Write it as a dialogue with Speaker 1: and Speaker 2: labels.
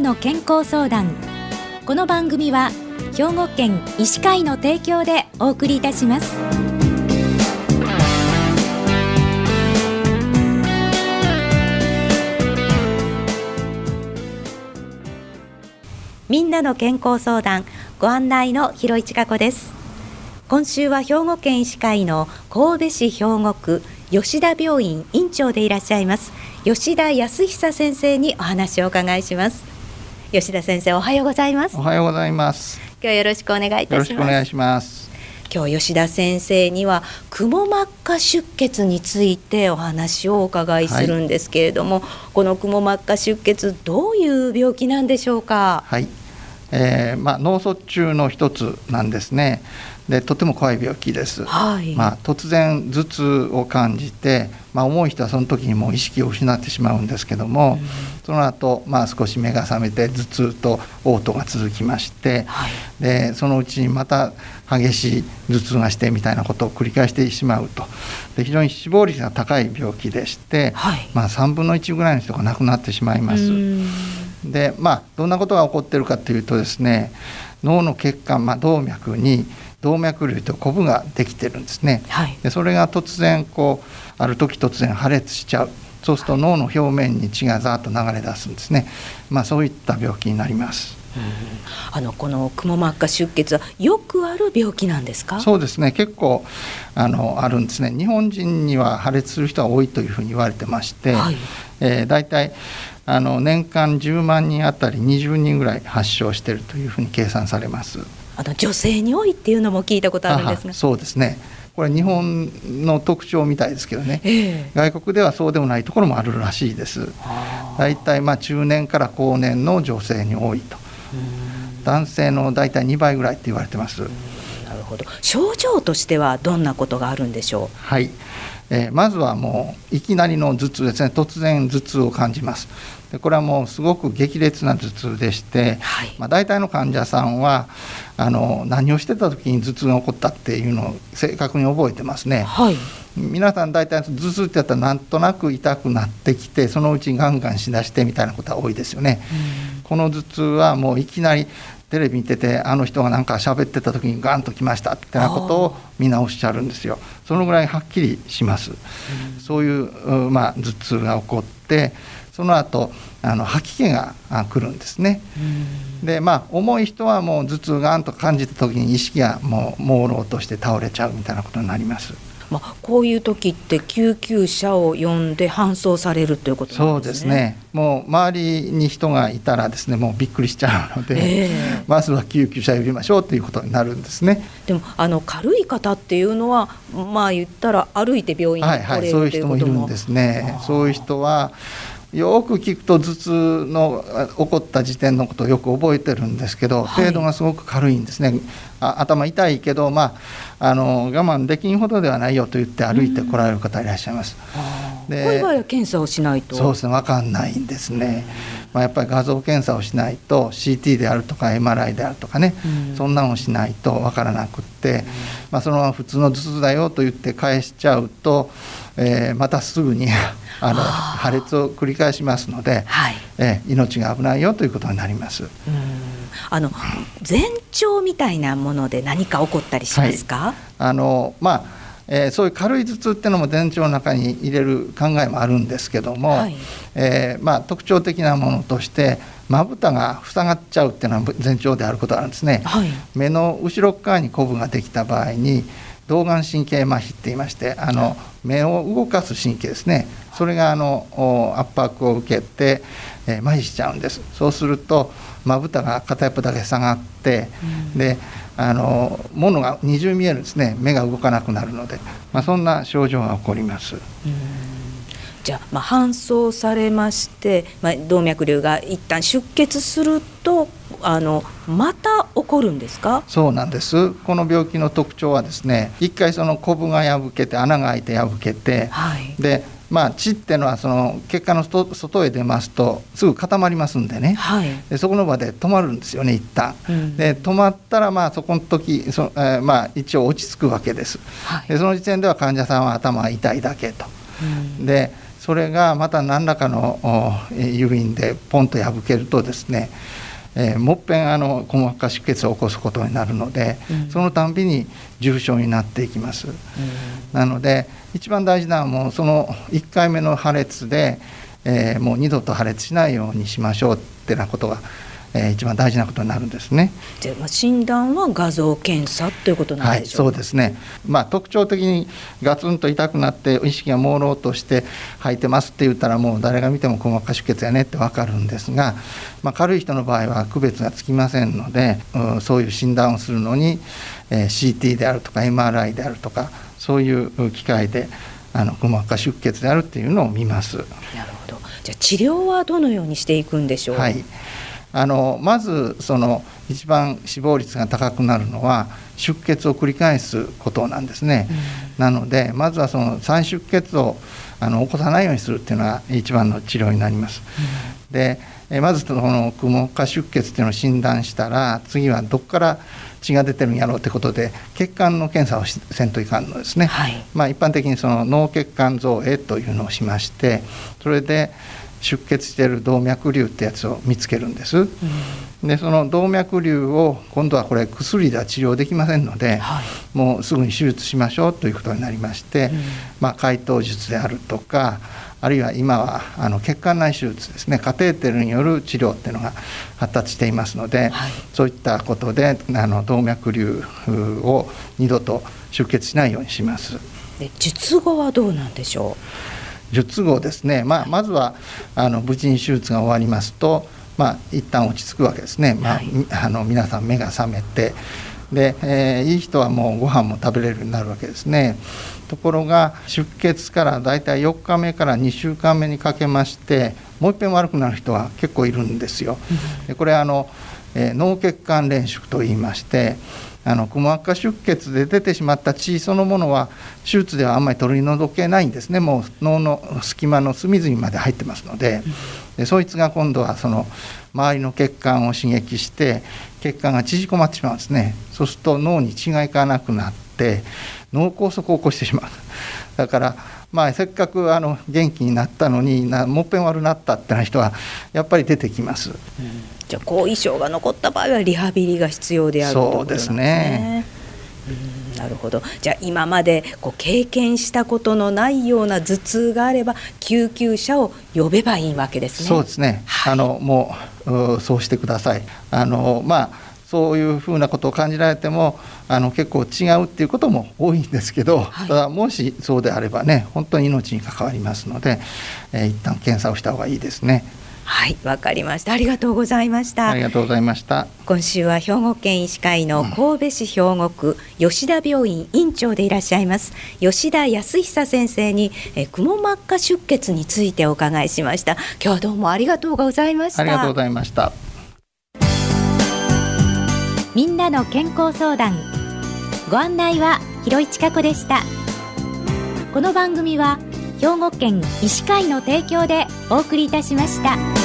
Speaker 1: の健康相談。この番組は兵庫県医師会の提供でお送りいたします。みんなの健康相談ご案内の広市加子です。今週は兵庫県医師会の神戸市兵庫区吉田病院院長でいらっしゃいます吉田康久先生にお話をお伺いします。吉田先生おはようございます。
Speaker 2: おはようございます。
Speaker 1: 今日はよろしくお願いいたします。
Speaker 2: よろしくお願いします。
Speaker 1: 今日吉田先生にはくも膜下出血についてお話をお伺いするんですけれども、はい、このくも膜下出血どういう病気なんでしょうか？
Speaker 2: はい、えー、まあ脳卒中の一つなんですね。でとても怖い病気です、はい、まあ、突然頭痛を感じて、まあ、重い人はその時にもう意識を失ってしまうんですけども、うん、その後、まあ少し目が覚めて頭痛と嘔吐が続きまして、はい、でそのうちにまた激しい頭痛がしてみたいなことを繰り返してしまうと。で非常に死亡率が高い病気でして、はい、まあ、3分の1ぐらいの人が亡くなってしまいます。でまあどんなことが起こっているかというとですね脳の血管、まあ、動脈に動脈瘤とコブができてるんですね、はい、でそれが突然こうある時突然破裂しちゃう。そうすると脳の表面に血がざっと流れ出すんですね、まあ、そういった病気になります。
Speaker 1: あのこのくも膜下出血はよくある病気なんですか？
Speaker 2: そうですね。結構あのあるんですね。日本人には破裂する人が多いというふうに言われてまして、はい。えー、大体あの年間10万人あたり20人ぐらい発症しているというふうに計算されます。
Speaker 1: あの女性に多いっていうのも聞いたことあるんですが。
Speaker 2: そうですね。これ日本の特徴みたいですけどね、えー、外国ではそうでもないところもあるらしいです。大体まあ中年から後年の女性に多いと。男性の大体2倍ぐらいって言われてます。
Speaker 1: なるほど。症状としてはどんなことがあるんでしょう？
Speaker 2: はい、えー、まずはもういきなりの頭痛ですね。突然頭痛を感じます。でこれはもうすごく激烈な頭痛でして、はい、まあ、大体の患者さんはあの何をしてた時に頭痛が起こったっていうのを正確に覚えてますね。はい。皆さん大体頭痛ってやったらなんとなく痛くなってきてそのうちにガンガンしだしてみたいなことは多いですよね。この頭痛はもういきなりテレビ見ててあの人がなんか喋ってた時にガンときましたってなことをみんなおっしゃるんですよ。そのぐらいはっきりします。そういう、まあ、頭痛が起こってその後あの吐き気が来るんですね。でまあ重い人はもう頭痛がんと感じた時に意識がもう朦朧として倒れちゃうみたいなことになります。
Speaker 1: まあ、こういう時って救急車を呼んで搬送されるということ、ね、
Speaker 2: そうですね。もう周りに人がいたらですねもうびっくりしちゃうので、えー、まずは救急車呼びましょうということになるんですね。
Speaker 1: でもあの軽い方っていうのはまあ言ったら歩いて病院に来れる、はいはい、そういう人もいるんです
Speaker 2: ね。そういう人はよく聞くと頭痛の起こった時点のことをよく覚えてるんですけど、はい、程度がすごく軽いんですね。あ頭痛いけど、まあ、あの我慢できんほどではないよと言って歩いてこられる方いらっしゃいます。
Speaker 1: でこういう場合は検査をしないと？
Speaker 2: そうですね。分かんないんですね。まあ、やっぱり画像検査をしないと CT であるとか MRI であるとかね、そんなのをしないと分からなくって、まあ、そのまま普通の頭痛だよと言って返しちゃうと、えー、またすぐに あの破裂を繰り返しますので、はい、え命が危ないよということになります。
Speaker 1: あの前兆みたいなもので何か起こったりしますか？はい、
Speaker 2: あのまあ。えー、そういう軽い頭痛っていうのも前兆の中に入れる考えもあるんですけども、はい、えー、まあ、特徴的なものとしてまぶたが塞がっちゃうっていうのは前兆であることがあるんですね、はい、目の後ろ側にコブができた場合に動眼神経麻痺って言いましてあの目を動かす神経ですね。それがあの圧迫を受けて、えー、麻痺しちゃうんです。そうするとまぶたが片一方だけ下がって、うん、であの物が二重見えるんですね。目が動かなくなるので、まあ、そんな症状が起こります。
Speaker 1: じゃあ、まあ、搬送されまして、まあ、動脈瘤が一旦出血するとあのまた起こるんですか？
Speaker 2: そうなんです。この病気の特徴はですね一回そのコブが破けて穴が開いて破けて、はい、でまあ、血っていうのはその血管の外へ出ますとすぐ固まりますんでね、はい、でそこの場で止まるんですよね一旦、うん、で止まったらまあそこの時そ、えー、まあ一応落ち着くわけです、はい、でその時点では患者さんは頭が痛いだけと、うん、でそれがまた何らかの誘因でポンと破けるとですねえー、もっぺんあの細膜下出血を起こすことになるので、うん、そのたんびに重症になっていきます、うん、なので一番大事なのはもうその1回目の破裂で、えー、もう二度と破裂しないようにしましょうってなことがえー、一番大事なことになるんですね。
Speaker 1: じゃあ診断は画像検査ということなんでしょう
Speaker 2: はい、そうですね。まあ特徴的にガツンと痛くなって意識が朦朧として吐いてますって言ったらもう誰が見ても細膜下出血やねってわかるんですが、まあ、軽い人の場合は区別がつきませんので、うん、そういう診断をするのに、えー、CT であるとか MRI であるとかそういう機械であのく膜下出血であるっていうのを見ます。なる
Speaker 1: ほど。じゃあ治療はどのようにしていくんでしょう？
Speaker 2: はい。あのまずその一番死亡率が高くなるのは出血を繰り返すことなんですね、うん、なのでまずはその再出血をあの起こさないようにするっていうのが一番の治療になります、うん、でまずそのくも膜下出血っていうのを診断したら次はどこから血が出てるんやろうってことで血管の検査をせんといかんのですね、はい、まあ、一般的にその脳血管造影というのをしましてそれで出血している動脈瘤ってやつを見つけるんです、うん、でその動脈瘤を今度はこれ薬では治療できませんので、はい、もうすぐに手術しましょうということになりまして、うん、まあ、解凍術であるとかあるいは今はあの血管内手術ですねカテーテルによる治療っていうのが発達していますので、はい、そういったことであの動脈瘤を二度と出血しないようにします。
Speaker 1: 術後はどうなんでしょう？
Speaker 2: 術後ですね、まあ、まずはあの無事に手術が終わりますと、まあ、一旦落ち着くわけですね、まあ、あの皆さん目が覚めてで、えー、いい人はもうご飯も食べれるようになるわけですね。ところが出血からだいたい4日目から2週間目にかけましてもう一遍悪くなる人は結構いるんですよ。でこれあの、えー、脳血管連縮といいましてあのくも膜下出血で出てしまった血そのものは手術ではあんまり取り除けないんですね。もう脳の隙間の隅々まで入ってますので。でそいつが今度はその周りの血管を刺激して血管が縮こまってしまうんですね。そうすると脳に血がいかなくなって脳梗塞を起こしてしまう。だからまあ、せっかくあの元気になったのになもっぺん悪なったってな人はやっぱり出てきます。うん、
Speaker 1: じゃあ後遺症が残った場合はリハビリが必要であるということですね。うんなるほどじゃあ今までこう経験したことのないような頭痛があれば救急車を呼べばいいわけですね。
Speaker 2: そうですね、はい、あのもうそうしてください。あのまあそういうふうなことを感じられてもあの結構違うっていうことも多いんですけど、はい、ただもしそうであればね本当に命に関わりますので、えー、一旦検査をした方がいいですね。
Speaker 1: はいわかりました。ありがとうございました。
Speaker 2: ありがとうございました。
Speaker 1: 今週は兵庫県医師会の神戸市兵庫区吉田病院院長でいらっしゃいます。吉田康久先生にえくも膜下出血についてお伺いしました。今日はどうもありがとうございました。
Speaker 2: ありがとうございました。
Speaker 1: みんなの健康相談。ご案内は広市加子でした。この番組は兵庫県医師会の提供でお送りいたしました。